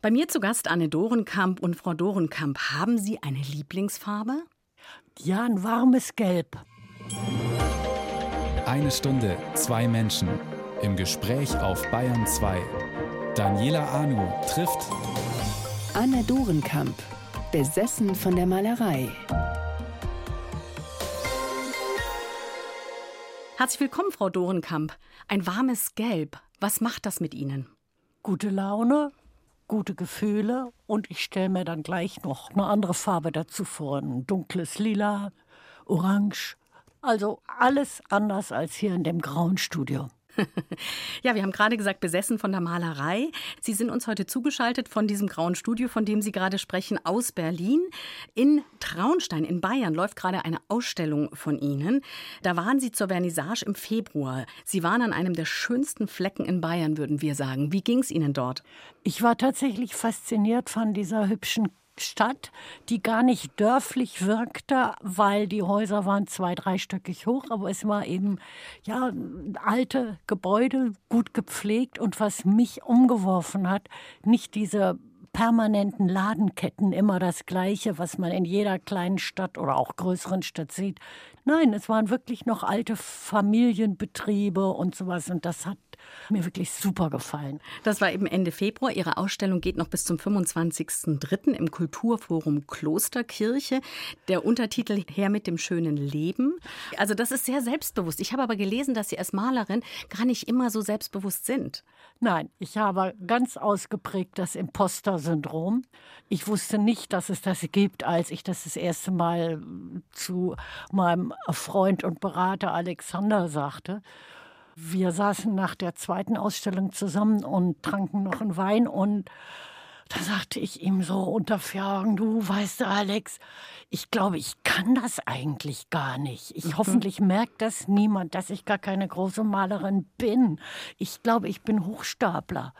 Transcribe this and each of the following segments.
Bei mir zu Gast Anne Dorenkamp und Frau Dorenkamp, haben Sie eine Lieblingsfarbe? Ja, ein warmes Gelb. Eine Stunde, zwei Menschen. Im Gespräch auf Bayern 2. Daniela Anu trifft Anne Dorenkamp, besessen von der Malerei. Herzlich willkommen, Frau Dorenkamp. Ein warmes Gelb. Was macht das mit Ihnen? Gute Laune, gute Gefühle und ich stelle mir dann gleich noch eine andere Farbe dazu vor. Ein dunkles Lila, Orange. Also alles anders als hier in dem grauen Studio. ja, wir haben gerade gesagt, besessen von der Malerei. Sie sind uns heute zugeschaltet von diesem grauen Studio, von dem Sie gerade sprechen, aus Berlin. In Traunstein in Bayern läuft gerade eine Ausstellung von Ihnen. Da waren Sie zur Vernissage im Februar. Sie waren an einem der schönsten Flecken in Bayern, würden wir sagen. Wie ging es Ihnen dort? Ich war tatsächlich fasziniert von dieser hübschen Stadt, die gar nicht dörflich wirkte, weil die Häuser waren zwei, dreistöckig hoch, aber es war eben ja alte Gebäude, gut gepflegt und was mich umgeworfen hat, nicht diese permanenten Ladenketten immer das Gleiche, was man in jeder kleinen Stadt oder auch größeren Stadt sieht. Nein, es waren wirklich noch alte Familienbetriebe und sowas und das hat mir wirklich super gefallen. Das war eben Ende Februar. Ihre Ausstellung geht noch bis zum 25.03. im Kulturforum Klosterkirche. Der Untertitel Her mit dem schönen Leben. Also das ist sehr selbstbewusst. Ich habe aber gelesen, dass Sie als Malerin gar nicht immer so selbstbewusst sind. Nein, ich habe ganz ausgeprägt das Imposter-Syndrom. Ich wusste nicht, dass es das gibt, als ich das das erste Mal zu meinem Freund und Berater Alexander sagte. Wir saßen nach der zweiten Ausstellung zusammen und tranken noch einen Wein und da sagte ich ihm so unter Fragen, du weißt Alex, ich glaube, ich kann das eigentlich gar nicht. Ich mhm. hoffentlich merkt das niemand, dass ich gar keine große Malerin bin. Ich glaube, ich bin Hochstapler.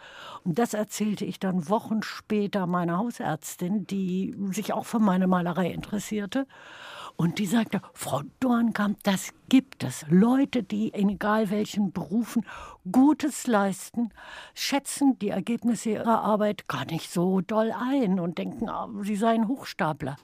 Und das erzählte ich dann Wochen später meiner Hausärztin, die sich auch für meine Malerei interessierte. Und die sagte, Frau Dornkamp, das gibt es. Leute, die in egal welchen Berufen Gutes leisten, schätzen die Ergebnisse ihrer Arbeit gar nicht so doll ein und denken, ah, sie seien Hochstapler.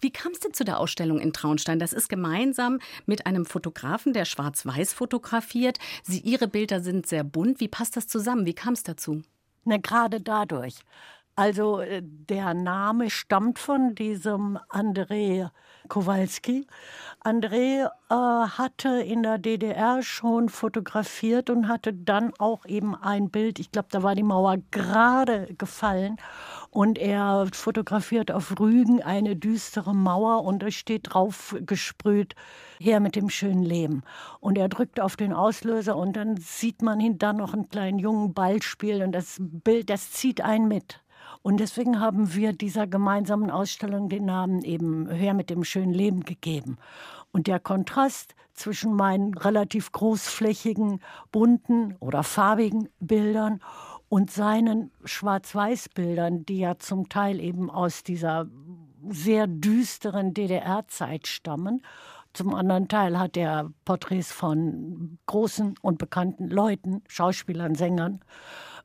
Wie kam es denn zu der Ausstellung in Traunstein? Das ist gemeinsam mit einem Fotografen, der schwarz-weiß fotografiert. Sie, ihre Bilder sind sehr bunt. Wie passt das zusammen? Wie kam es dazu? Na, gerade dadurch. Also äh, der Name stammt von diesem André Kowalski. André äh, hatte in der DDR schon fotografiert und hatte dann auch eben ein Bild, ich glaube, da war die Mauer gerade gefallen und er fotografiert auf Rügen eine düstere Mauer und es steht drauf gesprüht, her mit dem schönen Leben. Und er drückt auf den Auslöser und dann sieht man hinter noch einen kleinen jungen Ball spielen und das Bild, das zieht einen mit. Und deswegen haben wir dieser gemeinsamen Ausstellung den Namen eben Hör mit dem schönen Leben gegeben. Und der Kontrast zwischen meinen relativ großflächigen, bunten oder farbigen Bildern und seinen Schwarz-Weiß-Bildern, die ja zum Teil eben aus dieser sehr düsteren DDR-Zeit stammen. Zum anderen Teil hat er Porträts von großen und bekannten Leuten, Schauspielern, Sängern.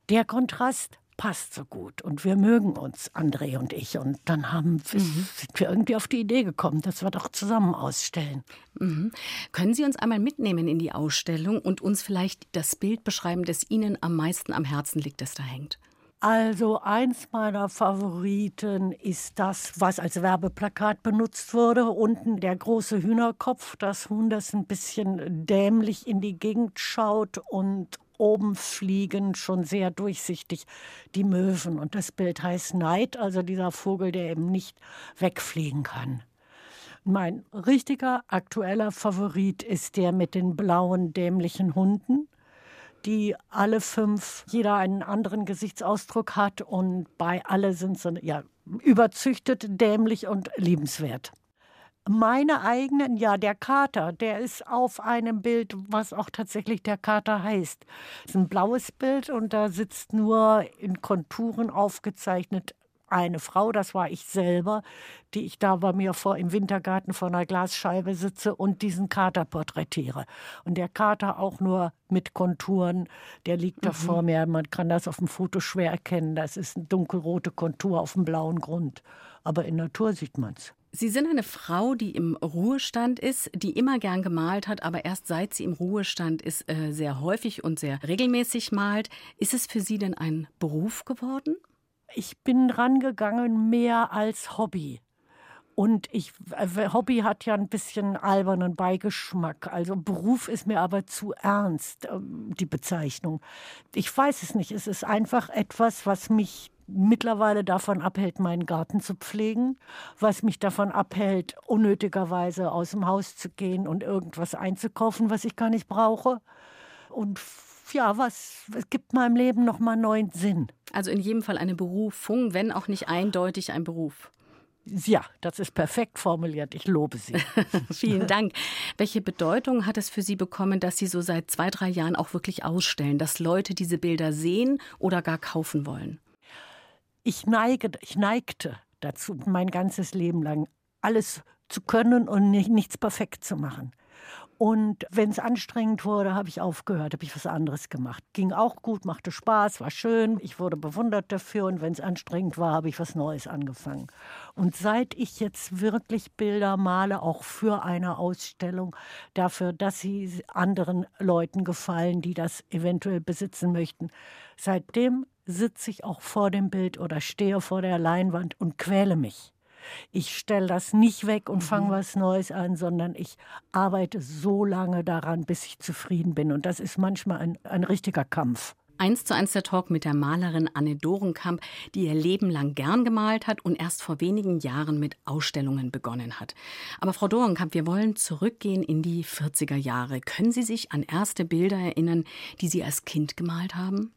Der Kontrast passt so gut und wir mögen uns, André und ich. Und dann haben, mhm. sind wir irgendwie auf die Idee gekommen, dass wir doch zusammen ausstellen. Mhm. Können Sie uns einmal mitnehmen in die Ausstellung und uns vielleicht das Bild beschreiben, das Ihnen am meisten am Herzen liegt, das da hängt? Also eins meiner Favoriten ist das, was als Werbeplakat benutzt wurde. Unten der große Hühnerkopf, das Huhn, das ein bisschen dämlich in die Gegend schaut und oben fliegen schon sehr durchsichtig die Möwen. Und das Bild heißt Neid, also dieser Vogel, der eben nicht wegfliegen kann. Mein richtiger aktueller Favorit ist der mit den blauen dämlichen Hunden, die alle fünf jeder einen anderen Gesichtsausdruck hat und bei alle sind sie ja überzüchtet, dämlich und liebenswert. Meine eigenen, ja, der Kater, der ist auf einem Bild, was auch tatsächlich der Kater heißt. Das ist ein blaues Bild und da sitzt nur in Konturen aufgezeichnet eine Frau, das war ich selber, die ich da bei mir vor im Wintergarten vor einer Glasscheibe sitze und diesen Kater porträtiere. Und der Kater auch nur mit Konturen, der liegt mhm. da vor mir. Man kann das auf dem Foto schwer erkennen. Das ist eine dunkelrote Kontur auf dem blauen Grund. Aber in Natur sieht man es. Sie sind eine Frau, die im Ruhestand ist, die immer gern gemalt hat, aber erst seit sie im Ruhestand ist, äh, sehr häufig und sehr regelmäßig malt. Ist es für Sie denn ein Beruf geworden? Ich bin rangegangen mehr als Hobby. Und ich, äh, Hobby hat ja ein bisschen albernen Beigeschmack. Also Beruf ist mir aber zu ernst, ähm, die Bezeichnung. Ich weiß es nicht. Es ist einfach etwas, was mich mittlerweile davon abhält, meinen Garten zu pflegen, was mich davon abhält, unnötigerweise aus dem Haus zu gehen und irgendwas einzukaufen, was ich gar nicht brauche. Und ja, was es gibt meinem Leben noch mal neuen Sinn. Also in jedem Fall eine Berufung, wenn auch nicht eindeutig ein Beruf. Ja, das ist perfekt formuliert. Ich lobe Sie. Vielen Dank. Welche Bedeutung hat es für Sie bekommen, dass Sie so seit zwei, drei Jahren auch wirklich ausstellen, dass Leute diese Bilder sehen oder gar kaufen wollen? Ich, neige, ich neigte dazu, mein ganzes Leben lang alles zu können und nicht, nichts perfekt zu machen. Und wenn es anstrengend wurde, habe ich aufgehört, habe ich was anderes gemacht. Ging auch gut, machte Spaß, war schön. Ich wurde bewundert dafür. Und wenn es anstrengend war, habe ich was Neues angefangen. Und seit ich jetzt wirklich Bilder male, auch für eine Ausstellung, dafür, dass sie anderen Leuten gefallen, die das eventuell besitzen möchten, seitdem sitze ich auch vor dem Bild oder stehe vor der Leinwand und quäle mich. Ich stelle das nicht weg und fange mhm. was Neues an, sondern ich arbeite so lange daran, bis ich zufrieden bin. Und das ist manchmal ein, ein richtiger Kampf. Eins zu eins der Talk mit der Malerin Anne Dorenkamp, die ihr Leben lang gern gemalt hat und erst vor wenigen Jahren mit Ausstellungen begonnen hat. Aber Frau Dorenkamp, wir wollen zurückgehen in die 40er Jahre. Können Sie sich an erste Bilder erinnern, die Sie als Kind gemalt haben?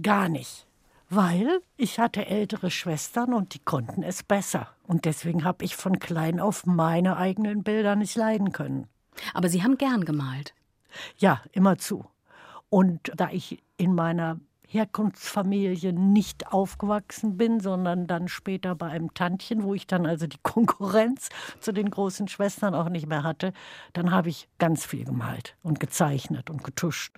Gar nicht. Weil ich hatte ältere Schwestern und die konnten es besser. Und deswegen habe ich von klein auf meine eigenen Bilder nicht leiden können. Aber Sie haben gern gemalt. Ja, immerzu. Und da ich in meiner Herkunftsfamilie nicht aufgewachsen bin, sondern dann später bei einem Tantchen, wo ich dann also die Konkurrenz zu den großen Schwestern auch nicht mehr hatte, dann habe ich ganz viel gemalt und gezeichnet und getuscht.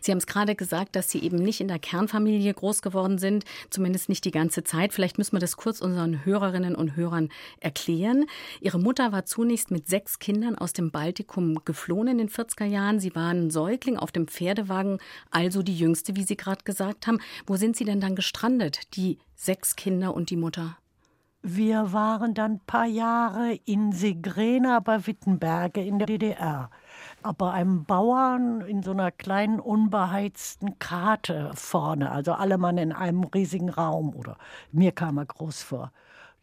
Sie haben es gerade gesagt, dass Sie eben nicht in der Kernfamilie groß geworden sind, zumindest nicht die ganze Zeit. Vielleicht müssen wir das kurz unseren Hörerinnen und Hörern erklären. Ihre Mutter war zunächst mit sechs Kindern aus dem Baltikum geflohen in den 40er Jahren. Sie waren Säugling auf dem Pferdewagen, also die jüngste, wie Sie gerade gesagt gesagt haben. Wo sind Sie denn dann gestrandet, die sechs Kinder und die Mutter? Wir waren dann ein paar Jahre in Segrena bei Wittenberge in der DDR. Bei einem Bauern in so einer kleinen unbeheizten Karte vorne, also alle Mann in einem riesigen Raum oder mir kam er groß vor.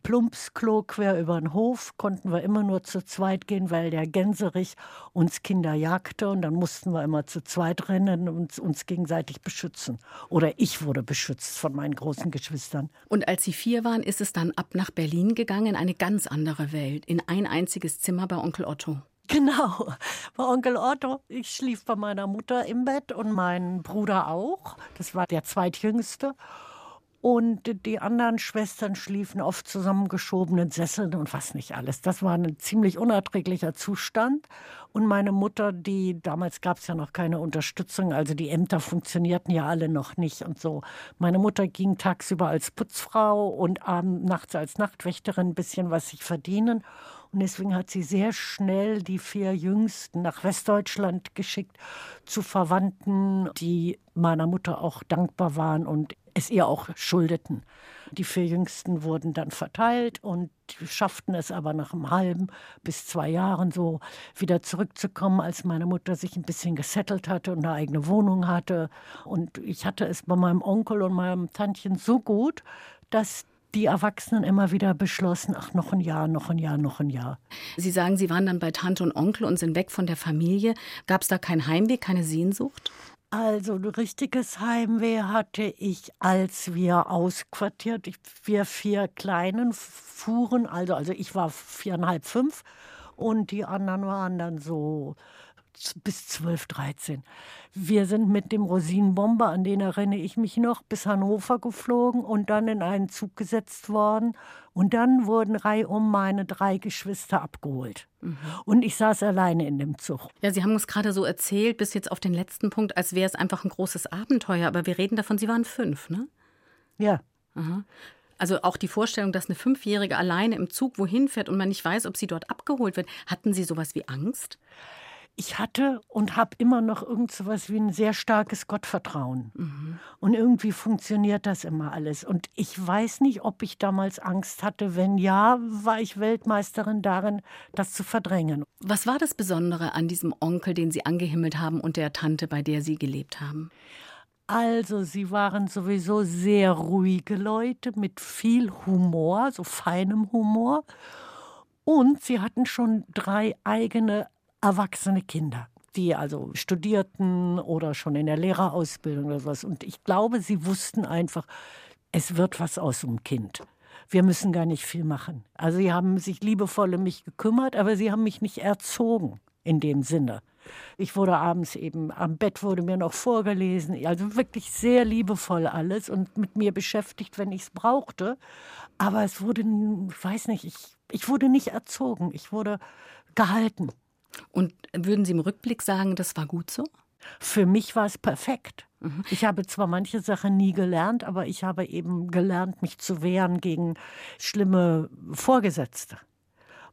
Plumpsklo quer über den Hof, konnten wir immer nur zu zweit gehen, weil der Gänserich uns Kinder jagte und dann mussten wir immer zu zweit rennen und uns gegenseitig beschützen. Oder ich wurde beschützt von meinen großen Geschwistern. Und als Sie vier waren, ist es dann ab nach Berlin gegangen, eine ganz andere Welt, in ein einziges Zimmer bei Onkel Otto. Genau, bei Onkel Otto. Ich schlief bei meiner Mutter im Bett und mein Bruder auch. Das war der zweitjüngste. Und die anderen Schwestern schliefen auf zusammengeschobenen Sesseln und was nicht alles. Das war ein ziemlich unerträglicher Zustand. Und meine Mutter, die damals gab es ja noch keine Unterstützung, also die Ämter funktionierten ja alle noch nicht und so. Meine Mutter ging tagsüber als Putzfrau und abends nachts als Nachtwächterin ein bisschen was sich verdienen. Und deswegen hat sie sehr schnell die vier Jüngsten nach Westdeutschland geschickt zu Verwandten, die meiner Mutter auch dankbar waren und es ihr auch schuldeten. Die vier Jüngsten wurden dann verteilt und schafften es aber nach einem halben bis zwei Jahren so wieder zurückzukommen, als meine Mutter sich ein bisschen gesettelt hatte und eine eigene Wohnung hatte. Und ich hatte es bei meinem Onkel und meinem Tantchen so gut, dass die Erwachsenen immer wieder beschlossen, ach, noch ein Jahr, noch ein Jahr, noch ein Jahr. Sie sagen, Sie waren dann bei Tante und Onkel und sind weg von der Familie. Gab es da kein Heimweh, keine Sehnsucht? Also ein richtiges Heimweh hatte ich, als wir ausquartiert, wir vier Kleinen fuhren, also, also ich war viereinhalb, fünf und die anderen waren dann so bis 12, 13. Wir sind mit dem Rosinenbomber, an den erinnere ich mich noch, bis Hannover geflogen und dann in einen Zug gesetzt worden. Und dann wurden reihum meine drei Geschwister abgeholt. Mhm. Und ich saß alleine in dem Zug. Ja, Sie haben uns gerade so erzählt, bis jetzt auf den letzten Punkt, als wäre es einfach ein großes Abenteuer. Aber wir reden davon, Sie waren fünf, ne? Ja. Aha. Also auch die Vorstellung, dass eine Fünfjährige alleine im Zug wohin fährt und man nicht weiß, ob sie dort abgeholt wird. Hatten Sie sowas wie Angst? Ich hatte und habe immer noch irgend so was wie ein sehr starkes Gottvertrauen. Mhm. Und irgendwie funktioniert das immer alles. Und ich weiß nicht, ob ich damals Angst hatte. Wenn ja, war ich Weltmeisterin darin, das zu verdrängen. Was war das Besondere an diesem Onkel, den Sie angehimmelt haben und der Tante, bei der Sie gelebt haben? Also, sie waren sowieso sehr ruhige Leute mit viel Humor, so feinem Humor. Und sie hatten schon drei eigene erwachsene Kinder, die also studierten oder schon in der Lehrerausbildung oder sowas. Und ich glaube, sie wussten einfach, es wird was aus dem Kind. Wir müssen gar nicht viel machen. Also sie haben sich liebevoll um mich gekümmert, aber sie haben mich nicht erzogen in dem Sinne. Ich wurde abends eben, am Bett wurde mir noch vorgelesen, also wirklich sehr liebevoll alles und mit mir beschäftigt, wenn ich es brauchte. Aber es wurde, ich weiß nicht, ich, ich wurde nicht erzogen, ich wurde gehalten. Und würden Sie im Rückblick sagen, das war gut so? Für mich war es perfekt. Ich habe zwar manche Sachen nie gelernt, aber ich habe eben gelernt, mich zu wehren gegen schlimme Vorgesetzte.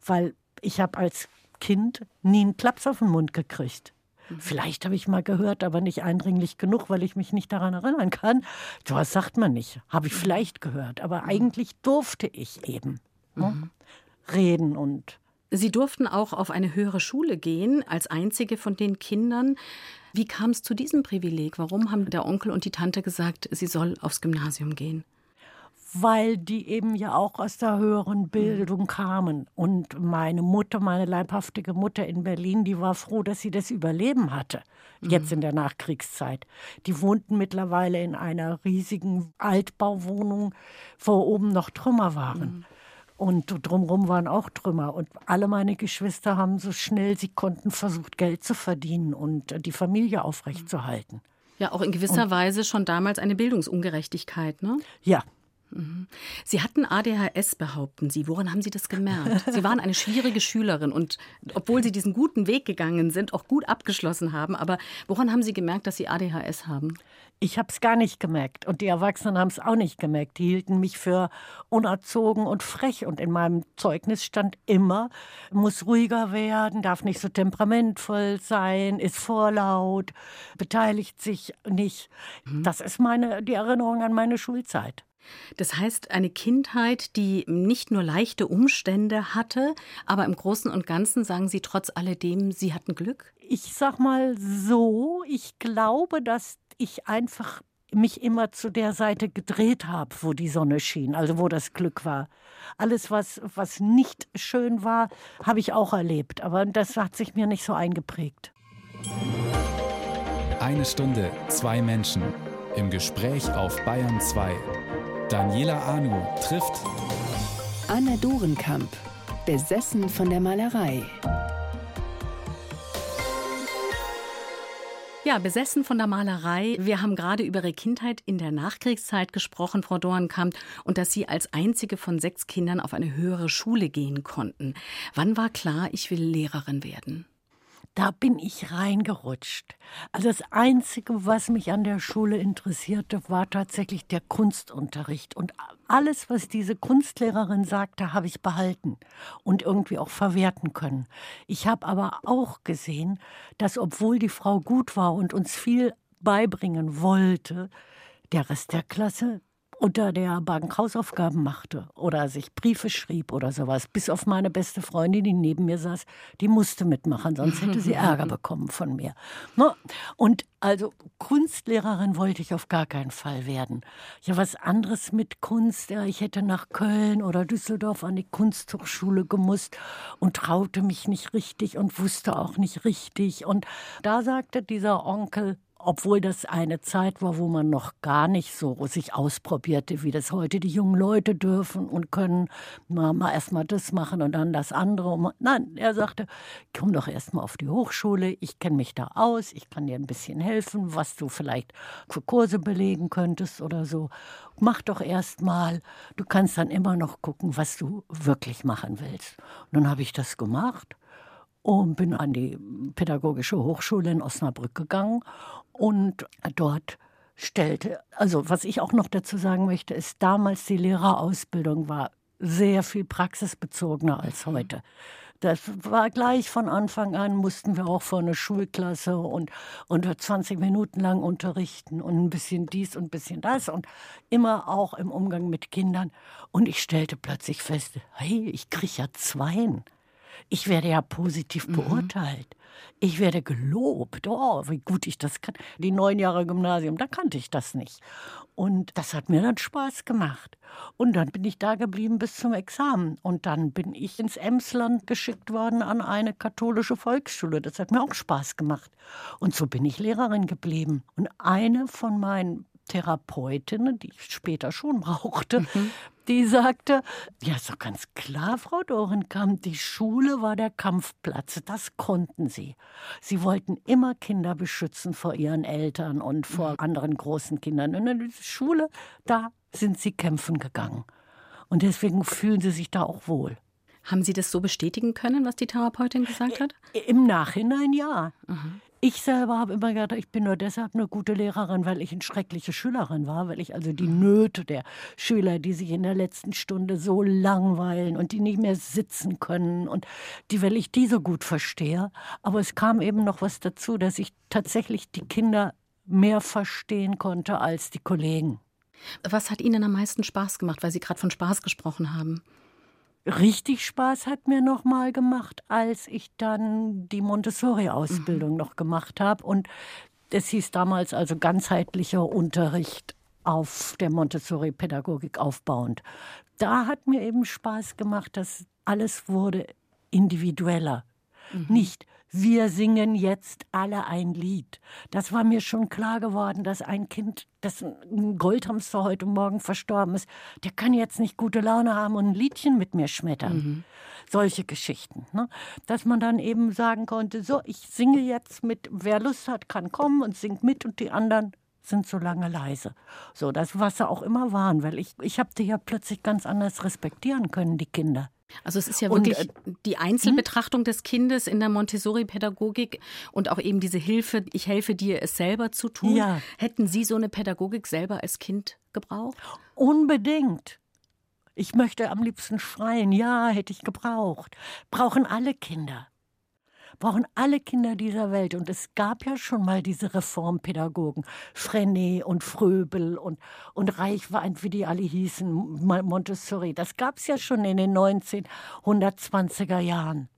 Weil ich habe als Kind nie einen Klaps auf den Mund gekriegt. Vielleicht habe ich mal gehört, aber nicht eindringlich genug, weil ich mich nicht daran erinnern kann. Was sagt man nicht. Habe ich vielleicht gehört, aber mhm. eigentlich durfte ich eben ne? mhm. reden und Sie durften auch auf eine höhere Schule gehen, als einzige von den Kindern. Wie kam es zu diesem Privileg? Warum haben der Onkel und die Tante gesagt, sie soll aufs Gymnasium gehen? Weil die eben ja auch aus der höheren Bildung kamen. Und meine Mutter, meine leibhaftige Mutter in Berlin, die war froh, dass sie das Überleben hatte, jetzt in der Nachkriegszeit. Die wohnten mittlerweile in einer riesigen Altbauwohnung, wo oben noch Trümmer waren. Und drumherum waren auch Trümmer. Und alle meine Geschwister haben so schnell sie konnten versucht, Geld zu verdienen und die Familie aufrechtzuerhalten. Ja, auch in gewisser und, Weise schon damals eine Bildungsungerechtigkeit, ne? Ja, Mhm. Sie hatten ADHS, behaupten Sie. Woran haben Sie das gemerkt? Sie waren eine schwierige Schülerin und obwohl Sie diesen guten Weg gegangen sind, auch gut abgeschlossen haben. Aber woran haben Sie gemerkt, dass Sie ADHS haben? Ich habe es gar nicht gemerkt und die Erwachsenen haben es auch nicht gemerkt. Die hielten mich für unerzogen und frech und in meinem Zeugnis stand immer, muss ruhiger werden, darf nicht so temperamentvoll sein, ist vorlaut, beteiligt sich nicht. Mhm. Das ist meine die Erinnerung an meine Schulzeit. Das heißt, eine Kindheit, die nicht nur leichte Umstände hatte, aber im Großen und Ganzen sagen Sie trotz alledem, Sie hatten Glück? Ich sag mal so, ich glaube, dass ich einfach mich immer zu der Seite gedreht habe, wo die Sonne schien, also wo das Glück war. Alles, was, was nicht schön war, habe ich auch erlebt, aber das hat sich mir nicht so eingeprägt. Eine Stunde, zwei Menschen im Gespräch auf Bayern 2. Daniela Anu trifft Anne Dorenkamp, besessen von der Malerei. Ja, besessen von der Malerei. Wir haben gerade über Ihre Kindheit in der Nachkriegszeit gesprochen, Frau Dorenkamp, und dass Sie als einzige von sechs Kindern auf eine höhere Schule gehen konnten. Wann war klar, ich will Lehrerin werden? Da bin ich reingerutscht. Also das Einzige, was mich an der Schule interessierte, war tatsächlich der Kunstunterricht. Und alles, was diese Kunstlehrerin sagte, habe ich behalten und irgendwie auch verwerten können. Ich habe aber auch gesehen, dass obwohl die Frau gut war und uns viel beibringen wollte, der Rest der Klasse unter der Bank Hausaufgaben machte oder sich Briefe schrieb oder sowas. Bis auf meine beste Freundin, die neben mir saß, die musste mitmachen, sonst hätte sie Ärger bekommen von mir. Ne? Und also Kunstlehrerin wollte ich auf gar keinen Fall werden. Ja, was anderes mit Kunst. Ja, ich hätte nach Köln oder Düsseldorf an die Kunsthochschule gemusst und traute mich nicht richtig und wusste auch nicht richtig. Und da sagte dieser Onkel, obwohl das eine Zeit war, wo man noch gar nicht so sich ausprobierte, wie das heute die jungen Leute dürfen und können mal, mal erst mal das machen und dann das andere. Nein, er sagte, komm doch erst mal auf die Hochschule, ich kenne mich da aus, ich kann dir ein bisschen helfen, was du vielleicht für Kurse belegen könntest oder so. Mach doch erst mal, du kannst dann immer noch gucken, was du wirklich machen willst. Und dann habe ich das gemacht und bin an die Pädagogische Hochschule in Osnabrück gegangen und dort stellte, also was ich auch noch dazu sagen möchte, ist, damals die Lehrerausbildung war sehr viel praxisbezogener als mhm. heute. Das war gleich von Anfang an, mussten wir auch vor eine Schulklasse und, und 20 Minuten lang unterrichten und ein bisschen dies und ein bisschen das und immer auch im Umgang mit Kindern. Und ich stellte plötzlich fest, hey, ich kriege ja Zweien. Ich werde ja positiv mhm. beurteilt. Ich werde gelobt. Oh, wie gut ich das kann. Die neun Jahre Gymnasium, da kannte ich das nicht. Und das hat mir dann Spaß gemacht. Und dann bin ich da geblieben bis zum Examen. Und dann bin ich ins Emsland geschickt worden an eine katholische Volksschule. Das hat mir auch Spaß gemacht. Und so bin ich Lehrerin geblieben. Und eine von meinen Therapeutinnen, die ich später schon brauchte, mhm die sagte, ja, ist doch ganz klar, Frau Dorenkamp, die Schule war der Kampfplatz, das konnten sie. Sie wollten immer Kinder beschützen vor ihren Eltern und vor mhm. anderen großen Kindern. Und in der Schule, da sind sie kämpfen gegangen. Und deswegen fühlen sie sich da auch wohl. Haben Sie das so bestätigen können, was die Therapeutin gesagt hat? Im Nachhinein ja. Mhm. Ich selber habe immer gedacht, ich bin nur deshalb eine gute Lehrerin, weil ich eine schreckliche Schülerin war, weil ich also die Nöte der Schüler, die sich in der letzten Stunde so langweilen und die nicht mehr sitzen können und die, weil ich die so gut verstehe. Aber es kam eben noch was dazu, dass ich tatsächlich die Kinder mehr verstehen konnte als die Kollegen. Was hat Ihnen am meisten Spaß gemacht, weil Sie gerade von Spaß gesprochen haben? Richtig Spaß hat mir noch mal gemacht, als ich dann die Montessori-Ausbildung mhm. noch gemacht habe. Und es hieß damals also ganzheitlicher Unterricht auf der Montessori-Pädagogik aufbauend. Da hat mir eben Spaß gemacht, dass alles wurde individueller. Mhm. Nicht wir singen jetzt alle ein Lied. Das war mir schon klar geworden, dass ein Kind, dessen Goldhamster heute Morgen verstorben ist, der kann jetzt nicht gute Laune haben und ein Liedchen mit mir schmettern. Mhm. Solche Geschichten. Ne? Dass man dann eben sagen konnte, so, ich singe jetzt mit, wer Lust hat, kann kommen und singt mit und die anderen sind so lange leise. So, das, was sie auch immer waren, weil ich, ich habe die ja plötzlich ganz anders respektieren können, die Kinder. Also es ist ja wirklich und, äh, die Einzelbetrachtung hm? des Kindes in der Montessori-Pädagogik und auch eben diese Hilfe, ich helfe dir, es selber zu tun. Ja. Hätten Sie so eine Pädagogik selber als Kind gebraucht? Unbedingt. Ich möchte am liebsten schreien, ja, hätte ich gebraucht. Brauchen alle Kinder brauchen alle Kinder dieser Welt. Und es gab ja schon mal diese Reformpädagogen, Frenet und Fröbel und, und Reichwein, wie die alle hießen, Montessori. Das gab es ja schon in den 1920er Jahren.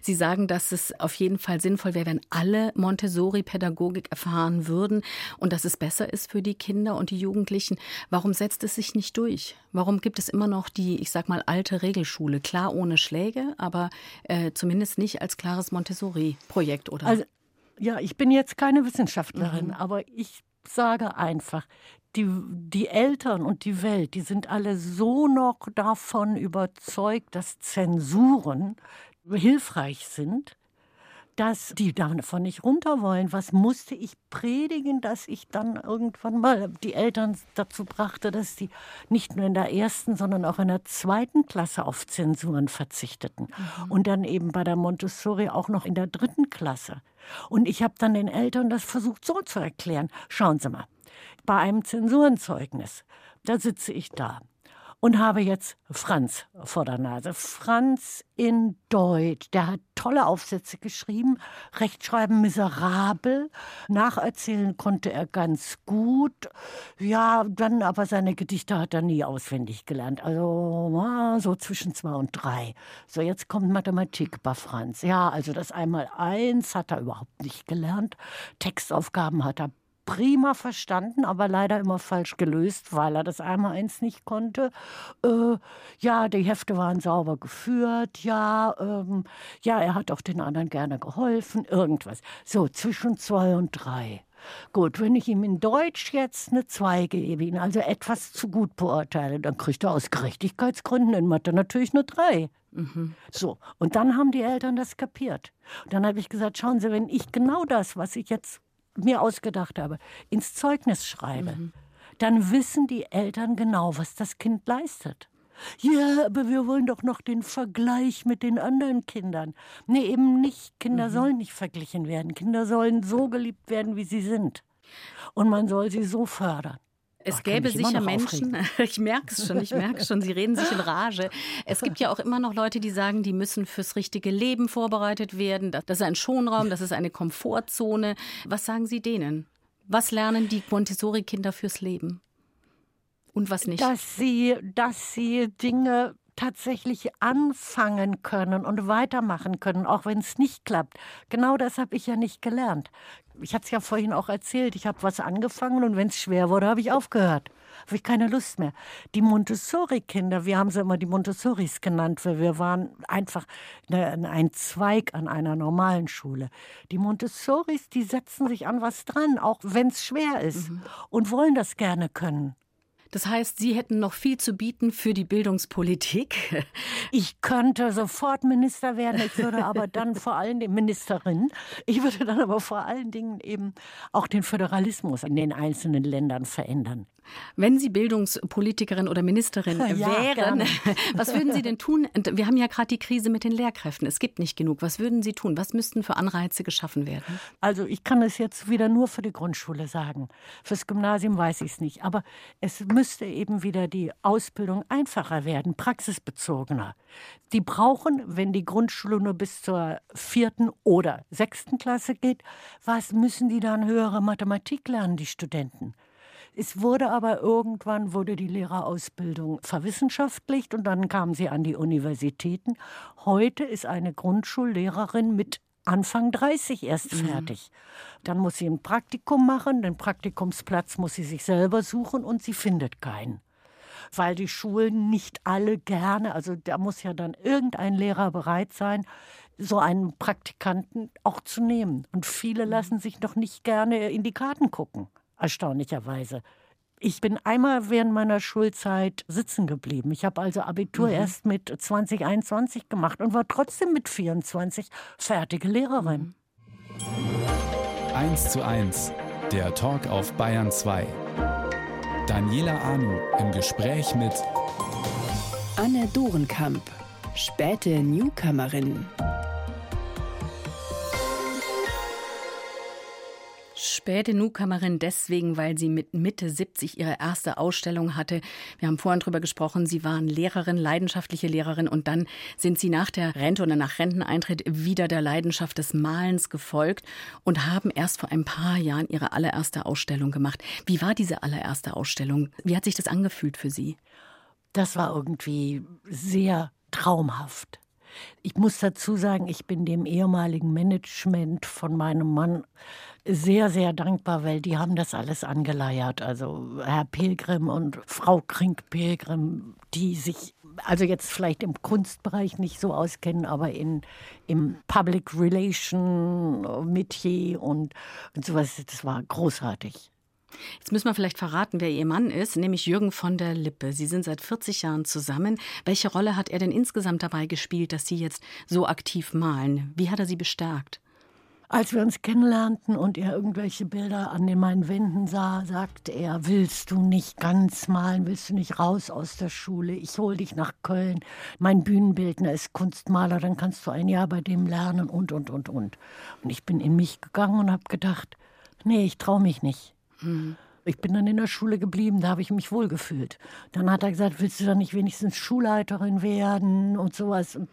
Sie sagen, dass es auf jeden Fall sinnvoll wäre, wenn alle Montessori-Pädagogik erfahren würden und dass es besser ist für die Kinder und die Jugendlichen. Warum setzt es sich nicht durch? Warum gibt es immer noch die, ich sag mal, alte Regelschule? Klar ohne Schläge, aber äh, zumindest nicht als klares Montessori-Projekt, oder? Also, ja, ich bin jetzt keine Wissenschaftlerin, mhm. aber ich sage einfach, die, die Eltern und die Welt, die sind alle so noch davon überzeugt, dass Zensuren hilfreich sind, dass die davon nicht runter wollen. Was musste ich predigen, dass ich dann irgendwann mal die Eltern dazu brachte, dass sie nicht nur in der ersten, sondern auch in der zweiten Klasse auf Zensuren verzichteten. Mhm. Und dann eben bei der Montessori auch noch in der dritten Klasse. Und ich habe dann den Eltern das versucht so zu erklären. Schauen Sie mal, bei einem Zensurenzeugnis, da sitze ich da und habe jetzt Franz vor der Nase. Franz in Deutsch, der hat tolle Aufsätze geschrieben, Rechtschreiben miserabel, nacherzählen konnte er ganz gut. Ja, dann aber seine Gedichte hat er nie auswendig gelernt. Also so zwischen zwei und drei. So, jetzt kommt Mathematik bei Franz. Ja, also das einmal eins hat er überhaupt nicht gelernt. Textaufgaben hat er prima verstanden, aber leider immer falsch gelöst, weil er das einmal eins nicht konnte. Äh, ja, die Hefte waren sauber geführt, ja, ähm, ja, er hat auch den anderen gerne geholfen, irgendwas. So, zwischen zwei und drei. Gut, wenn ich ihm in Deutsch jetzt eine 2 gebe, ihn also etwas zu gut beurteile, dann kriegt er aus Gerechtigkeitsgründen in Mathe natürlich eine 3. Mhm. So, und dann haben die Eltern das kapiert. Und dann habe ich gesagt, schauen Sie, wenn ich genau das, was ich jetzt mir ausgedacht habe, ins Zeugnis schreibe, mhm. dann wissen die Eltern genau, was das Kind leistet. Ja, aber wir wollen doch noch den Vergleich mit den anderen Kindern. Nee, eben nicht. Kinder mhm. sollen nicht verglichen werden. Kinder sollen so geliebt werden, wie sie sind. Und man soll sie so fördern. Es gäbe sicher Menschen, ich merke es schon, ich merke es schon, Sie reden sich in Rage. Es gibt ja auch immer noch Leute, die sagen, die müssen fürs richtige Leben vorbereitet werden. Das ist ein Schonraum, das ist eine Komfortzone. Was sagen Sie denen? Was lernen die Montessori-Kinder fürs Leben? Und was nicht? Dass sie, dass sie Dinge tatsächlich anfangen können und weitermachen können, auch wenn es nicht klappt. Genau das habe ich ja nicht gelernt. Ich hatte es ja vorhin auch erzählt, ich habe was angefangen und wenn es schwer wurde, habe ich aufgehört. Habe ich keine Lust mehr. Die Montessori-Kinder, wir haben sie immer die Montessoris genannt, weil wir waren einfach ein Zweig an einer normalen Schule. Die Montessoris, die setzen sich an was dran, auch wenn es schwer ist mhm. und wollen das gerne können. Das heißt, Sie hätten noch viel zu bieten für die Bildungspolitik. Ich könnte sofort Minister werden. Ich würde aber dann vor allen Dingen Ministerin. Ich würde dann aber vor allen Dingen eben auch den Föderalismus in den einzelnen Ländern verändern. Wenn Sie Bildungspolitikerin oder Ministerin ja, wären, was würden Sie denn tun? Wir haben ja gerade die Krise mit den Lehrkräften. Es gibt nicht genug. Was würden Sie tun? Was müssten für Anreize geschaffen werden? Also ich kann es jetzt wieder nur für die Grundschule sagen. Fürs Gymnasium weiß ich es nicht. Aber es müsste eben wieder die Ausbildung einfacher werden, praxisbezogener. Die brauchen, wenn die Grundschule nur bis zur vierten oder sechsten Klasse geht, was müssen die dann höhere Mathematik lernen, die Studenten? Es wurde aber irgendwann wurde die Lehrerausbildung verwissenschaftlicht und dann kam sie an die Universitäten. Heute ist eine Grundschullehrerin mit Anfang 30 erst mhm. fertig. Mhm. Dann muss sie ein Praktikum machen, den Praktikumsplatz muss sie sich selber suchen und sie findet keinen. Weil die Schulen nicht alle gerne, also da muss ja dann irgendein Lehrer bereit sein, so einen Praktikanten auch zu nehmen. Und viele mhm. lassen sich noch nicht gerne in die Karten gucken erstaunlicherweise. Ich bin einmal während meiner Schulzeit sitzen geblieben. Ich habe also Abitur mhm. erst mit 2021 gemacht und war trotzdem mit 24 fertige Lehrerin. 1 zu 1, der Talk auf Bayern 2. Daniela Anu im Gespräch mit Anne Dorenkamp, späte Newcomerin. Späte Newcomerin deswegen, weil sie mit Mitte 70 ihre erste Ausstellung hatte. Wir haben vorhin drüber gesprochen, sie waren Lehrerin, leidenschaftliche Lehrerin und dann sind sie nach der Rente oder nach Renteneintritt wieder der Leidenschaft des Malens gefolgt und haben erst vor ein paar Jahren ihre allererste Ausstellung gemacht. Wie war diese allererste Ausstellung? Wie hat sich das angefühlt für Sie? Das war irgendwie sehr traumhaft. Ich muss dazu sagen, ich bin dem ehemaligen Management von meinem Mann sehr, sehr dankbar, weil die haben das alles angeleiert. Also Herr Pilgrim und Frau Krink-Pilgrim, die sich also jetzt vielleicht im Kunstbereich nicht so auskennen, aber in, im Public Relation Metier und, und sowas, das war großartig. Jetzt müssen wir vielleicht verraten, wer Ihr Mann ist, nämlich Jürgen von der Lippe. Sie sind seit 40 Jahren zusammen. Welche Rolle hat er denn insgesamt dabei gespielt, dass Sie jetzt so aktiv malen? Wie hat er Sie bestärkt? Als wir uns kennenlernten und er irgendwelche Bilder an den meinen Wänden sah, sagte er, willst du nicht ganz malen, willst du nicht raus aus der Schule, ich hol dich nach Köln, mein Bühnenbildner ist Kunstmaler, dann kannst du ein Jahr bei dem lernen und, und, und, und. Und ich bin in mich gegangen und habe gedacht, nee, ich traue mich nicht. Mhm. Ich bin dann in der Schule geblieben, da habe ich mich wohlgefühlt. Dann hat er gesagt, willst du dann nicht wenigstens Schulleiterin werden und sowas. Und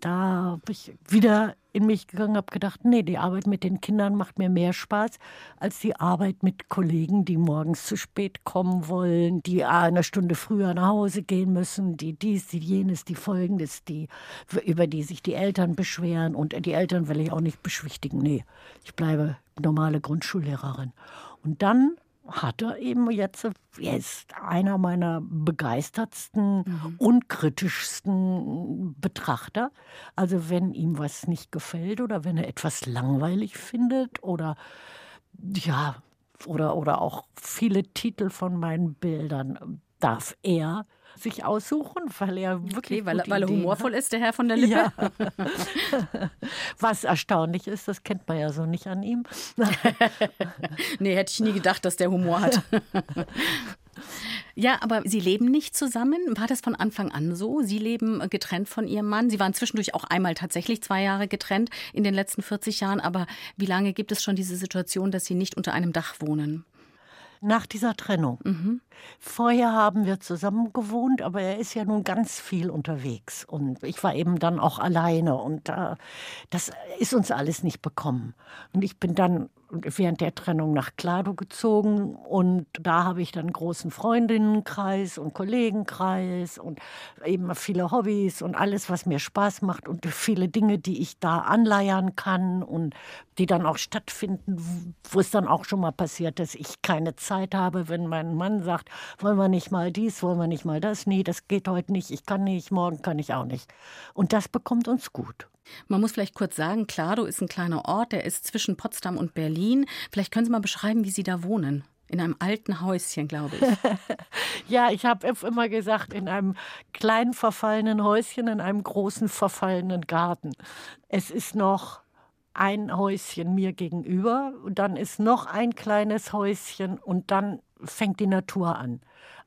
da bin ich wieder in mich gegangen, habe gedacht, nee, die Arbeit mit den Kindern macht mir mehr Spaß als die Arbeit mit Kollegen, die morgens zu spät kommen wollen, die eine Stunde früher nach Hause gehen müssen, die dies, die jenes, die folgendes, die, über die sich die Eltern beschweren. Und die Eltern will ich auch nicht beschwichtigen. Nee, ich bleibe normale Grundschullehrerin. Und dann hat er eben jetzt, er ist einer meiner begeistertsten, mhm. unkritischsten Betrachter. Also wenn ihm was nicht gefällt oder wenn er etwas langweilig findet oder ja, oder, oder auch viele Titel von meinen Bildern darf er sich aussuchen, weil er wirklich. Okay, weil, weil er humorvoll hat. ist, der Herr von der Lippe. Ja. Was erstaunlich ist, das kennt man ja so nicht an ihm. nee, hätte ich nie gedacht, dass der Humor hat. Ja, aber Sie leben nicht zusammen. War das von Anfang an so? Sie leben getrennt von Ihrem Mann. Sie waren zwischendurch auch einmal tatsächlich zwei Jahre getrennt in den letzten 40 Jahren. Aber wie lange gibt es schon diese Situation, dass Sie nicht unter einem Dach wohnen? Nach dieser Trennung. Mhm. Vorher haben wir zusammen gewohnt, aber er ist ja nun ganz viel unterwegs und ich war eben dann auch alleine und äh, das ist uns alles nicht bekommen. Und ich bin dann während der Trennung nach Klado gezogen und da habe ich dann großen Freundinnenkreis und Kollegenkreis und eben viele Hobbys und alles, was mir Spaß macht und viele Dinge, die ich da anleiern kann und die dann auch stattfinden, wo es dann auch schon mal passiert, dass ich keine Zeit habe, wenn mein Mann sagt, wollen wir nicht mal dies, wollen wir nicht mal das, nee, das geht heute nicht, ich kann nicht, morgen kann ich auch nicht. Und das bekommt uns gut. Man muss vielleicht kurz sagen, Klado ist ein kleiner Ort, der ist zwischen Potsdam und Berlin. Vielleicht können Sie mal beschreiben, wie Sie da wohnen. In einem alten Häuschen, glaube ich. ja, ich habe immer gesagt, in einem kleinen verfallenen Häuschen, in einem großen verfallenen Garten. Es ist noch ein Häuschen mir gegenüber, dann ist noch ein kleines Häuschen und dann fängt die Natur an.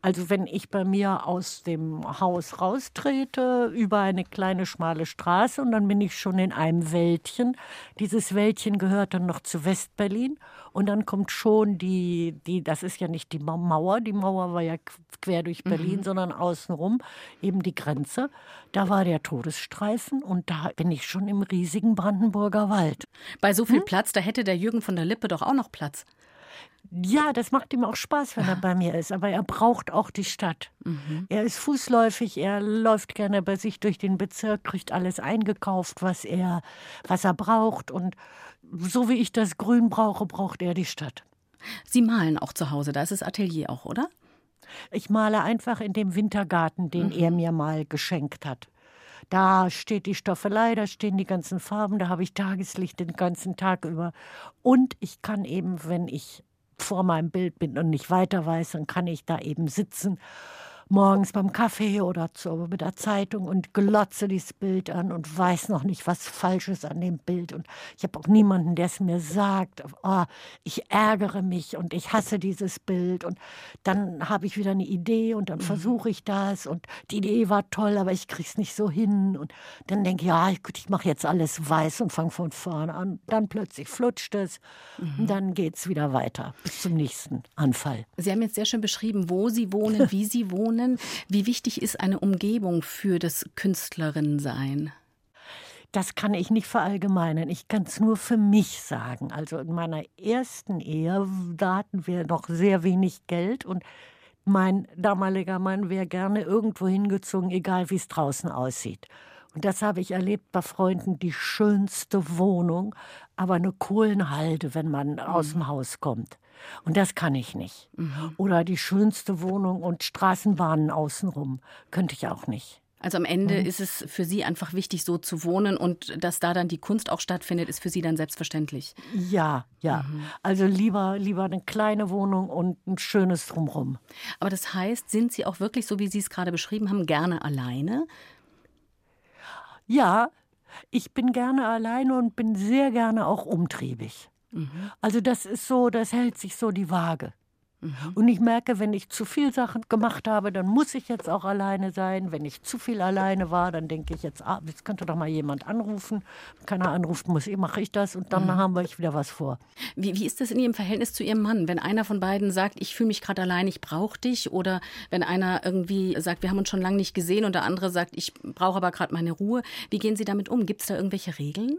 Also wenn ich bei mir aus dem Haus raustrete, über eine kleine schmale Straße und dann bin ich schon in einem Wäldchen. Dieses Wäldchen gehört dann noch zu Westberlin und dann kommt schon die, die das ist ja nicht die Mauer, die Mauer war ja quer durch Berlin, mhm. sondern außenrum eben die Grenze. Da war der Todesstreifen und da bin ich schon im riesigen Brandenburger Wald. Bei so viel hm? Platz, da hätte der Jürgen von der Lippe doch auch noch Platz. Ja, das macht ihm auch Spaß, wenn er bei mir ist, aber er braucht auch die Stadt. Mhm. Er ist fußläufig, er läuft gerne bei sich durch den Bezirk, kriegt alles eingekauft, was er, was er braucht. Und so wie ich das Grün brauche, braucht er die Stadt. Sie malen auch zu Hause, da ist das Atelier auch, oder? Ich male einfach in dem Wintergarten, den mhm. er mir mal geschenkt hat. Da steht die Stoffelei, da stehen die ganzen Farben, da habe ich Tageslicht den ganzen Tag über. Und ich kann eben, wenn ich vor meinem Bild bin und nicht weiter weiß, dann kann ich da eben sitzen morgens beim Kaffee oder zu, mit der Zeitung und glotze dieses Bild an und weiß noch nicht, was falsch ist an dem Bild. Und ich habe auch niemanden, der es mir sagt, oh, ich ärgere mich und ich hasse dieses Bild. Und dann habe ich wieder eine Idee und dann mhm. versuche ich das. Und die Idee war toll, aber ich kriege es nicht so hin. Und dann denke ich, ja, gut, ich mache jetzt alles weiß und fange von vorne an. Dann plötzlich flutscht es mhm. und dann geht es wieder weiter bis zum nächsten Anfall. Sie haben jetzt sehr schön beschrieben, wo Sie wohnen, wie Sie wohnen können. Wie wichtig ist eine Umgebung für das Künstlerinnensein? Das kann ich nicht verallgemeinern. Ich kann es nur für mich sagen. Also in meiner ersten Ehe, da hatten wir noch sehr wenig Geld und mein damaliger Mann wäre gerne irgendwo hingezogen, egal wie es draußen aussieht. Und das habe ich erlebt bei Freunden, die schönste Wohnung, aber eine Kohlenhalde, wenn man mhm. aus dem Haus kommt. Und das kann ich nicht. Mhm. Oder die schönste Wohnung und Straßenbahnen außenrum. Könnte ich auch nicht. Also am Ende mhm. ist es für Sie einfach wichtig, so zu wohnen und dass da dann die Kunst auch stattfindet, ist für Sie dann selbstverständlich. Ja, ja. Mhm. Also lieber, lieber eine kleine Wohnung und ein schönes Drumherum. Aber das heißt, sind Sie auch wirklich, so wie Sie es gerade beschrieben haben, gerne alleine? Ja, ich bin gerne alleine und bin sehr gerne auch umtriebig. Mhm. Also das ist so, das hält sich so die Waage. Mhm. Und ich merke, wenn ich zu viel Sachen gemacht habe, dann muss ich jetzt auch alleine sein. Wenn ich zu viel alleine war, dann denke ich jetzt, ah, jetzt könnte doch mal jemand anrufen. Wenn keiner anruft, muss ich, mache ich das und dann mhm. haben wir wieder was vor. Wie, wie ist das in Ihrem Verhältnis zu Ihrem Mann? Wenn einer von beiden sagt, ich fühle mich gerade allein, ich brauche dich, oder wenn einer irgendwie sagt, wir haben uns schon lange nicht gesehen und der andere sagt, ich brauche aber gerade meine Ruhe, wie gehen Sie damit um? Gibt es da irgendwelche Regeln?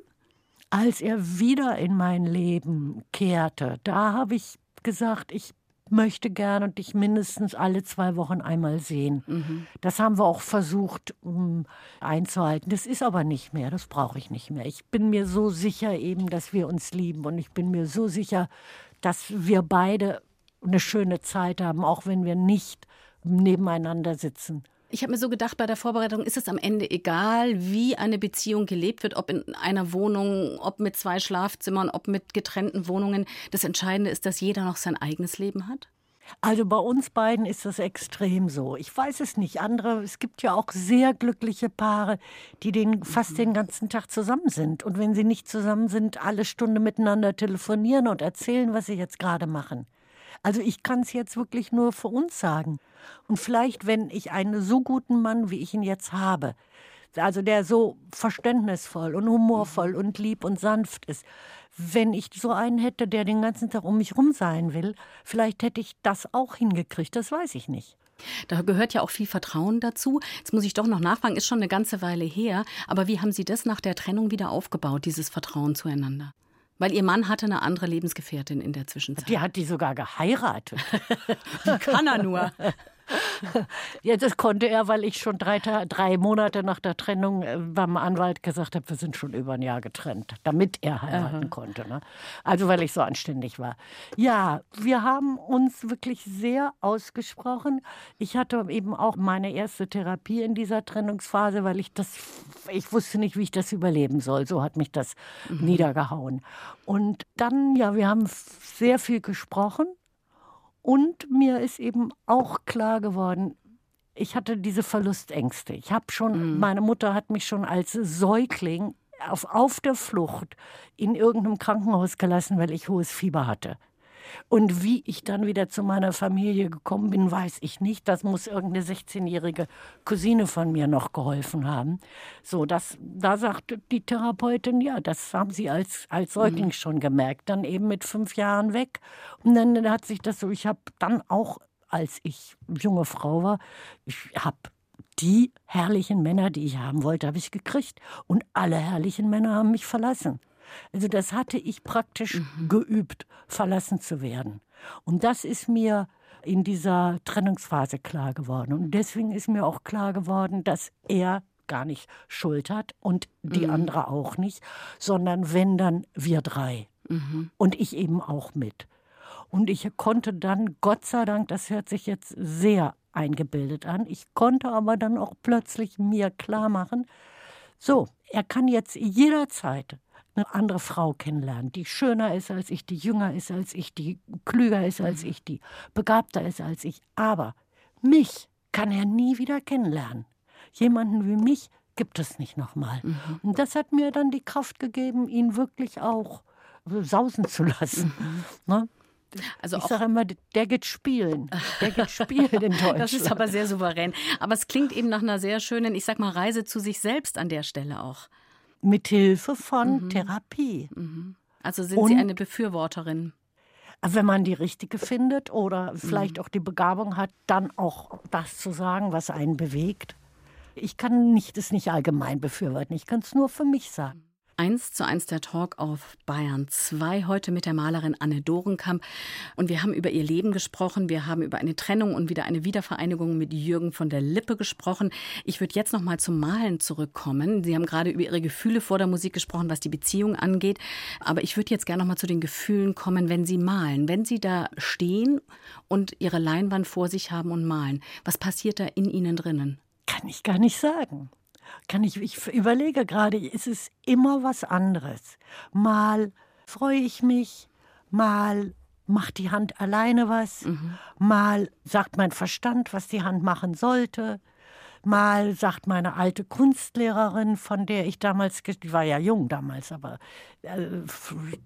Als er wieder in mein Leben kehrte, da habe ich gesagt, ich möchte gern und dich mindestens alle zwei Wochen einmal sehen. Mhm. Das haben wir auch versucht um, einzuhalten. Das ist aber nicht mehr, das brauche ich nicht mehr. Ich bin mir so sicher eben, dass wir uns lieben und ich bin mir so sicher, dass wir beide eine schöne Zeit haben, auch wenn wir nicht nebeneinander sitzen. Ich habe mir so gedacht, bei der Vorbereitung ist es am Ende egal, wie eine Beziehung gelebt wird, ob in einer Wohnung, ob mit zwei Schlafzimmern, ob mit getrennten Wohnungen. Das Entscheidende ist, dass jeder noch sein eigenes Leben hat. Also bei uns beiden ist das extrem so. Ich weiß es nicht. Andere, es gibt ja auch sehr glückliche Paare, die den, fast den ganzen Tag zusammen sind. Und wenn sie nicht zusammen sind, alle Stunde miteinander telefonieren und erzählen, was sie jetzt gerade machen. Also ich kann es jetzt wirklich nur für uns sagen. Und vielleicht, wenn ich einen so guten Mann, wie ich ihn jetzt habe, also der so verständnisvoll und humorvoll und lieb und sanft ist, wenn ich so einen hätte, der den ganzen Tag um mich rum sein will, vielleicht hätte ich das auch hingekriegt, das weiß ich nicht. Da gehört ja auch viel Vertrauen dazu. Jetzt muss ich doch noch nachfragen, ist schon eine ganze Weile her, aber wie haben Sie das nach der Trennung wieder aufgebaut, dieses Vertrauen zueinander? Weil Ihr Mann hatte eine andere Lebensgefährtin in der Zwischenzeit. Die hat die sogar geheiratet. Wie kann er nur? Ja, das konnte er, weil ich schon drei, drei Monate nach der Trennung äh, beim Anwalt gesagt habe, wir sind schon über ein Jahr getrennt, damit er heiraten Aha. konnte. Ne? Also weil ich so anständig war. Ja, wir haben uns wirklich sehr ausgesprochen. Ich hatte eben auch meine erste Therapie in dieser Trennungsphase, weil ich das, ich wusste nicht, wie ich das überleben soll. So hat mich das mhm. niedergehauen. Und dann, ja, wir haben sehr viel gesprochen. Und mir ist eben auch klar geworden, ich hatte diese Verlustängste. Ich habe schon, mhm. meine Mutter hat mich schon als Säugling auf, auf der Flucht in irgendeinem Krankenhaus gelassen, weil ich hohes Fieber hatte. Und wie ich dann wieder zu meiner Familie gekommen bin, weiß ich nicht. Das muss irgendeine 16-jährige Cousine von mir noch geholfen haben. So, das, da sagte die Therapeutin, ja, das haben sie als, als Säugling mhm. schon gemerkt. Dann eben mit fünf Jahren weg. Und dann hat sich das so, ich habe dann auch, als ich junge Frau war, ich habe die herrlichen Männer, die ich haben wollte, habe ich gekriegt. Und alle herrlichen Männer haben mich verlassen. Also das hatte ich praktisch mhm. geübt, verlassen zu werden. Und das ist mir in dieser Trennungsphase klar geworden. Und deswegen ist mir auch klar geworden, dass er gar nicht Schuld hat und die mhm. andere auch nicht, sondern wenn dann wir drei. Mhm. Und ich eben auch mit. Und ich konnte dann, Gott sei Dank, das hört sich jetzt sehr eingebildet an, ich konnte aber dann auch plötzlich mir klar machen, so, er kann jetzt jederzeit eine andere Frau kennenlernen, die schöner ist als ich, die jünger ist als ich, die klüger ist als mhm. ich, die begabter ist als ich. Aber mich kann er nie wieder kennenlernen. Jemanden wie mich gibt es nicht nochmal. Mhm. Und das hat mir dann die Kraft gegeben, ihn wirklich auch sausen zu lassen. Mhm. Ne? Also ich sage immer, der geht spielen. Der geht spielen in Deutschland. Das ist aber sehr souverän. Aber es klingt eben nach einer sehr schönen, ich sag mal, Reise zu sich selbst an der Stelle auch mit Hilfe von mhm. Therapie. Mhm. Also sind Und, Sie eine Befürworterin? Wenn man die richtige findet oder vielleicht mhm. auch die Begabung hat, dann auch das zu sagen, was einen bewegt. Ich kann nicht, es nicht allgemein befürworten. Ich kann es nur für mich sagen. Eins zu eins der Talk auf Bayern 2, heute mit der Malerin Anne Dorenkamp. Und wir haben über ihr Leben gesprochen, wir haben über eine Trennung und wieder eine Wiedervereinigung mit Jürgen von der Lippe gesprochen. Ich würde jetzt noch mal zum Malen zurückkommen. Sie haben gerade über Ihre Gefühle vor der Musik gesprochen, was die Beziehung angeht. Aber ich würde jetzt gerne noch mal zu den Gefühlen kommen, wenn Sie malen. Wenn Sie da stehen und Ihre Leinwand vor sich haben und malen, was passiert da in Ihnen drinnen? Kann ich gar nicht sagen kann ich, ich überlege gerade, ist es immer was anderes. Mal freue ich mich, mal macht die Hand alleine was, mhm. mal sagt mein Verstand, was die Hand machen sollte. Mal sagt meine alte Kunstlehrerin, von der ich damals, die war ja jung damals, aber äh,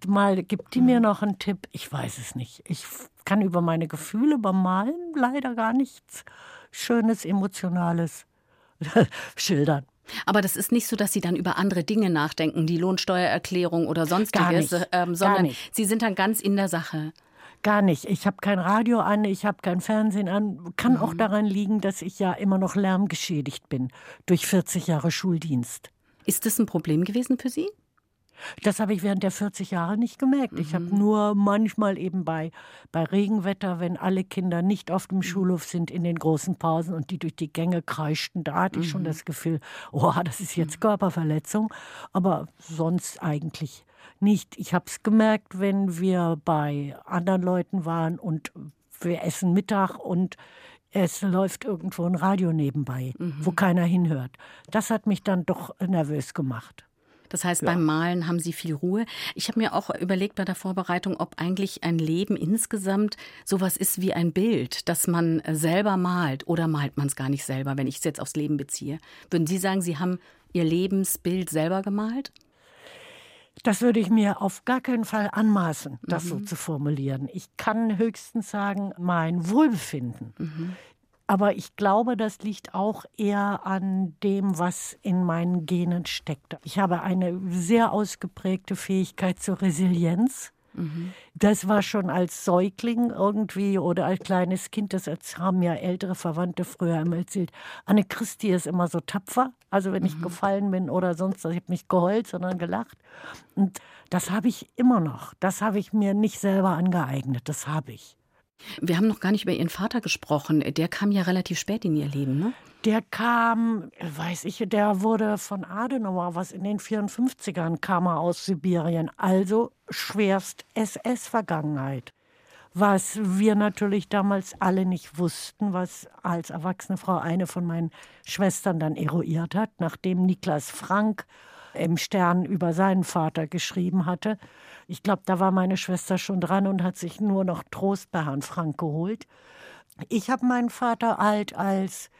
mal gibt die mir mhm. noch einen Tipp. Ich weiß es nicht. Ich kann über meine Gefühle beim Malen leider gar nichts Schönes, Emotionales schildern. Aber das ist nicht so, dass Sie dann über andere Dinge nachdenken, die Lohnsteuererklärung oder sonstiges, ähm, sondern Sie sind dann ganz in der Sache. Gar nicht. Ich habe kein Radio an, ich habe kein Fernsehen an. Kann mhm. auch daran liegen, dass ich ja immer noch lärmgeschädigt bin durch 40 Jahre Schuldienst. Ist das ein Problem gewesen für Sie? Das habe ich während der 40 Jahre nicht gemerkt. Mhm. Ich habe mhm. nur manchmal eben bei, bei Regenwetter, wenn alle Kinder nicht auf dem mhm. Schulhof sind in den großen Pausen und die durch die Gänge kreischten, da hatte ich schon mhm. das Gefühl, oh, das ist jetzt Körperverletzung. Aber sonst eigentlich nicht. Ich habe es gemerkt, wenn wir bei anderen Leuten waren und wir essen Mittag und es läuft irgendwo ein Radio nebenbei, mhm. wo keiner hinhört. Das hat mich dann doch nervös gemacht. Das heißt, ja. beim Malen haben Sie viel Ruhe. Ich habe mir auch überlegt bei der Vorbereitung, ob eigentlich ein Leben insgesamt sowas ist wie ein Bild, das man selber malt oder malt man es gar nicht selber, wenn ich es jetzt aufs Leben beziehe. Würden Sie sagen, Sie haben Ihr Lebensbild selber gemalt? Das würde ich mir auf gar keinen Fall anmaßen, das mhm. so zu formulieren. Ich kann höchstens sagen, mein Wohlbefinden. Mhm. Aber ich glaube, das liegt auch eher an dem, was in meinen Genen steckt. Ich habe eine sehr ausgeprägte Fähigkeit zur Resilienz. Mhm. Das war schon als Säugling irgendwie oder als kleines Kind, das haben ja ältere Verwandte früher immer erzählt. Anne Christi ist immer so tapfer. Also wenn mhm. ich gefallen bin oder sonst, ich habe nicht geheult, sondern gelacht. Und das habe ich immer noch. Das habe ich mir nicht selber angeeignet. Das habe ich. Wir haben noch gar nicht über Ihren Vater gesprochen. Der kam ja relativ spät in Ihr Leben, ne? Der kam, weiß ich, der wurde von Adenauer, was in den 54ern kam er aus Sibirien. Also schwerst SS-Vergangenheit. Was wir natürlich damals alle nicht wussten, was als erwachsene Frau eine von meinen Schwestern dann eruiert hat, nachdem Niklas Frank im Stern über seinen Vater geschrieben hatte. Ich glaube, da war meine Schwester schon dran und hat sich nur noch Trost bei Herrn Frank geholt. Ich habe meinen Vater alt als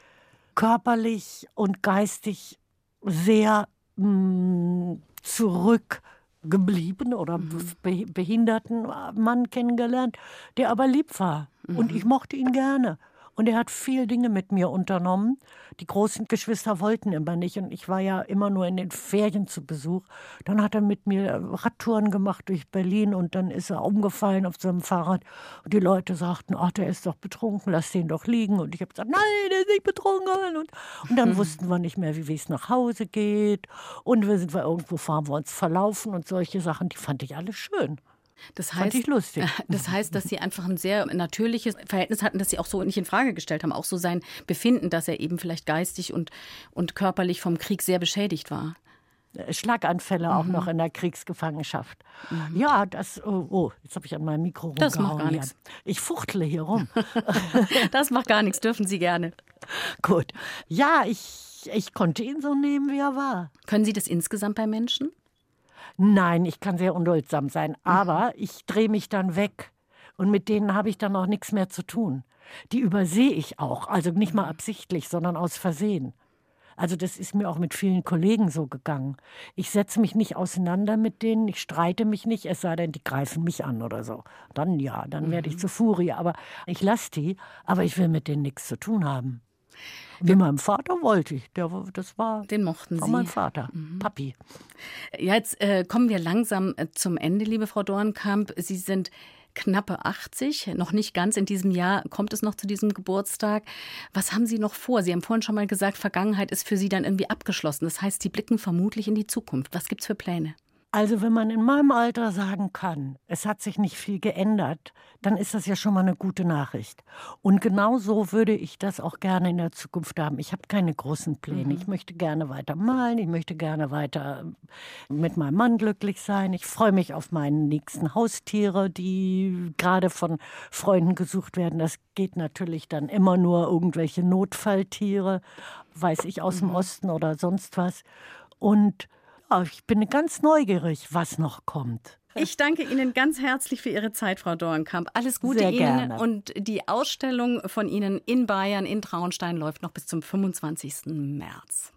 körperlich und geistig sehr mh, mm, zurückgeblieben oder mhm. behinderten Mann kennengelernt, der aber lieb war. Mhm. Und ich mochte ihn gerne. Und er hat viel Dinge mit mir unternommen. Die großen Geschwister wollten immer nicht und ich war ja immer nur in den Ferien zu Besuch. Dann hat er mit mir Radtouren gemacht durch Berlin und dann ist er umgefallen auf seinem Fahrrad. Und die Leute sagten, ach, der ist doch betrunken, lass den doch liegen. Und ich habe gesagt, nein, der ist nicht betrunken. Und, und dann wussten wir nicht mehr, wie es nach Hause geht. Und wir sind wir irgendwo fahren wir uns verlaufen und solche Sachen, die fand ich alle schön. Das heißt, Fand ich lustig. Das heißt, dass sie einfach ein sehr natürliches Verhältnis hatten, das sie auch so nicht in Frage gestellt haben, auch so sein Befinden, dass er eben vielleicht geistig und, und körperlich vom Krieg sehr beschädigt war. Äh, Schlaganfälle mhm. auch noch in der Kriegsgefangenschaft. Mhm. Ja, das, oh, oh jetzt habe ich an meinem Mikro rumgehauen. Das macht gar nichts. Ich fuchtle hier rum. das macht gar nichts, dürfen Sie gerne. Gut. Ja, ich, ich konnte ihn so nehmen, wie er war. Können Sie das insgesamt bei Menschen? Nein, ich kann sehr unduldsam sein, mhm. aber ich drehe mich dann weg. Und mit denen habe ich dann auch nichts mehr zu tun. Die übersehe ich auch, also nicht mal absichtlich, sondern aus Versehen. Also das ist mir auch mit vielen Kollegen so gegangen. Ich setze mich nicht auseinander mit denen, ich streite mich nicht, es sei denn, die greifen mich an oder so. Dann ja, dann werde ich mhm. zu Furie. Aber ich lasse die, aber ich will mit denen nichts zu tun haben. Wie meinem Vater wollte ich. Der, das war, Den mochten war Sie. mein Vater, mhm. Papi. Ja, jetzt äh, kommen wir langsam äh, zum Ende, liebe Frau Dornkamp. Sie sind knappe 80, noch nicht ganz in diesem Jahr kommt es noch zu diesem Geburtstag. Was haben Sie noch vor? Sie haben vorhin schon mal gesagt, Vergangenheit ist für Sie dann irgendwie abgeschlossen. Das heißt, Sie blicken vermutlich in die Zukunft. Was gibt es für Pläne? Also wenn man in meinem Alter sagen kann, es hat sich nicht viel geändert, dann ist das ja schon mal eine gute Nachricht. Und genau so würde ich das auch gerne in der Zukunft haben. Ich habe keine großen Pläne. Mhm. Ich möchte gerne weiter malen, ich möchte gerne weiter mit meinem Mann glücklich sein. Ich freue mich auf meine nächsten Haustiere, die gerade von Freunden gesucht werden. Das geht natürlich dann immer nur irgendwelche Notfalltiere, weiß ich aus dem mhm. Osten oder sonst was. Und ja, ich bin ganz neugierig, was noch kommt. Ich danke Ihnen ganz herzlich für Ihre Zeit, Frau Dornkamp. Alles Gute Sehr Ihnen. Gerne. Und die Ausstellung von Ihnen in Bayern, in Traunstein, läuft noch bis zum 25. März.